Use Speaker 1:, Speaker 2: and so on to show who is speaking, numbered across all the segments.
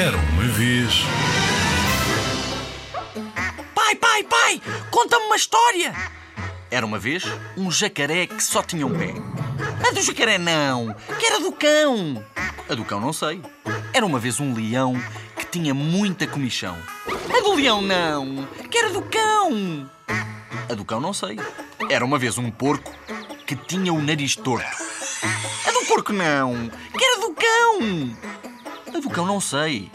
Speaker 1: Era uma vez.
Speaker 2: Pai, pai, pai, conta-me uma história. Era uma vez um jacaré que só tinha um pé. A do jacaré não, que era do cão. A do cão não sei. Era uma vez um leão que tinha muita comichão. A do leão não, que era do cão. A do cão não sei. Era uma vez um porco que tinha o nariz torto. A do porco não, que era do cão. A do cão não sei.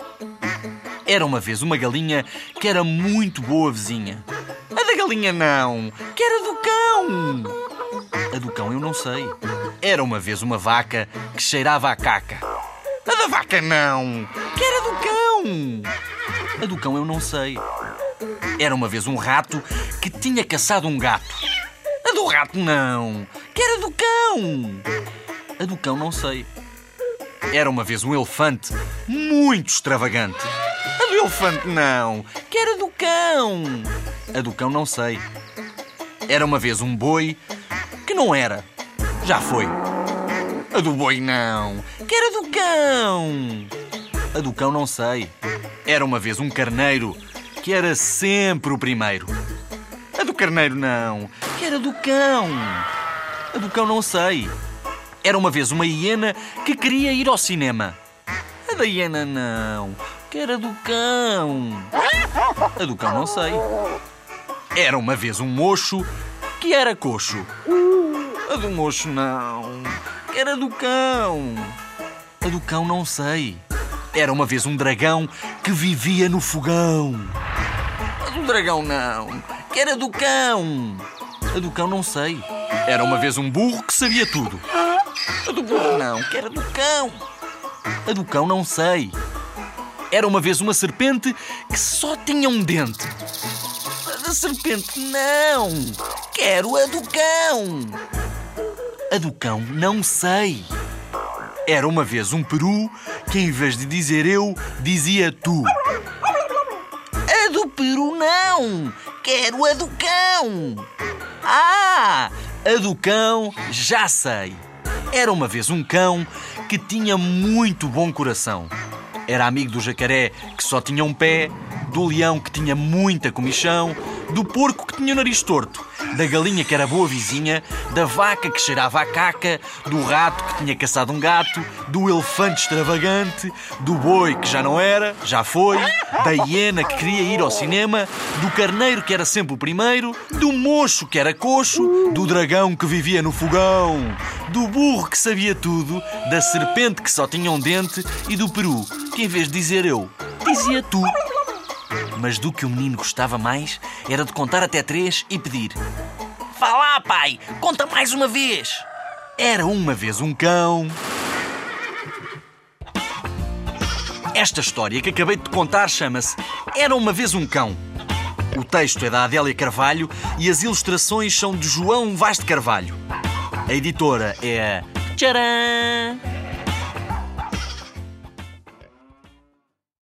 Speaker 2: Era uma vez uma galinha que era muito boa vizinha. A da galinha não, que era do cão. A do cão eu não sei. Era uma vez uma vaca que cheirava a caca. A da vaca não, que era do cão. A do cão eu não sei. Era uma vez um rato que tinha caçado um gato. A do rato não, que era do cão. A do cão não sei. Era uma vez um elefante muito extravagante. A do elefante não, que era do cão. A do cão não sei. Era uma vez um boi que não era. Já foi. A do boi não, que era do cão. A do cão não sei. Era uma vez um carneiro que era sempre o primeiro. A do carneiro não, que era do cão. A do cão não sei. Era uma vez uma hiena que queria ir ao cinema. A da hiena não, que era do cão. A do cão não sei. Era uma vez um mocho que era coxo. A do mocho não, que era do cão. A do cão não sei. Era uma vez um dragão que vivia no fogão. A do dragão não, que era do cão. A do cão não sei. Era uma vez um burro que sabia tudo. A do burro não, que era do cão. A do cão não sei. Era uma vez uma serpente que só tinha um dente. A da serpente não, quero a do cão. A do cão não sei. Era uma vez um peru que em vez de dizer eu, dizia tu. A do peru não, quero a do cão. Ah, a do cão já sei. Era uma vez um cão que tinha muito bom coração. Era amigo do jacaré que só tinha um pé, do leão que tinha muita comichão, do porco que tinha o nariz torto, da galinha que era boa vizinha, da vaca que cheirava a caca, do rato que tinha caçado um gato, do elefante extravagante, do boi que já não era, já foi, da hiena que queria ir ao cinema, do carneiro que era sempre o primeiro, do mocho que era coxo, do dragão que vivia no fogão, do burro que sabia tudo, da serpente que só tinha um dente e do peru que em vez de dizer eu, dizia tu. Mas do que o menino gostava mais era de contar até três e pedir: Vá lá, pai, conta mais uma vez. Era uma vez um cão. Esta história que acabei de contar chama-se Era uma vez um cão. O texto é da Adélia Carvalho e as ilustrações são de João Vaz de Carvalho. A editora é a Tcharam!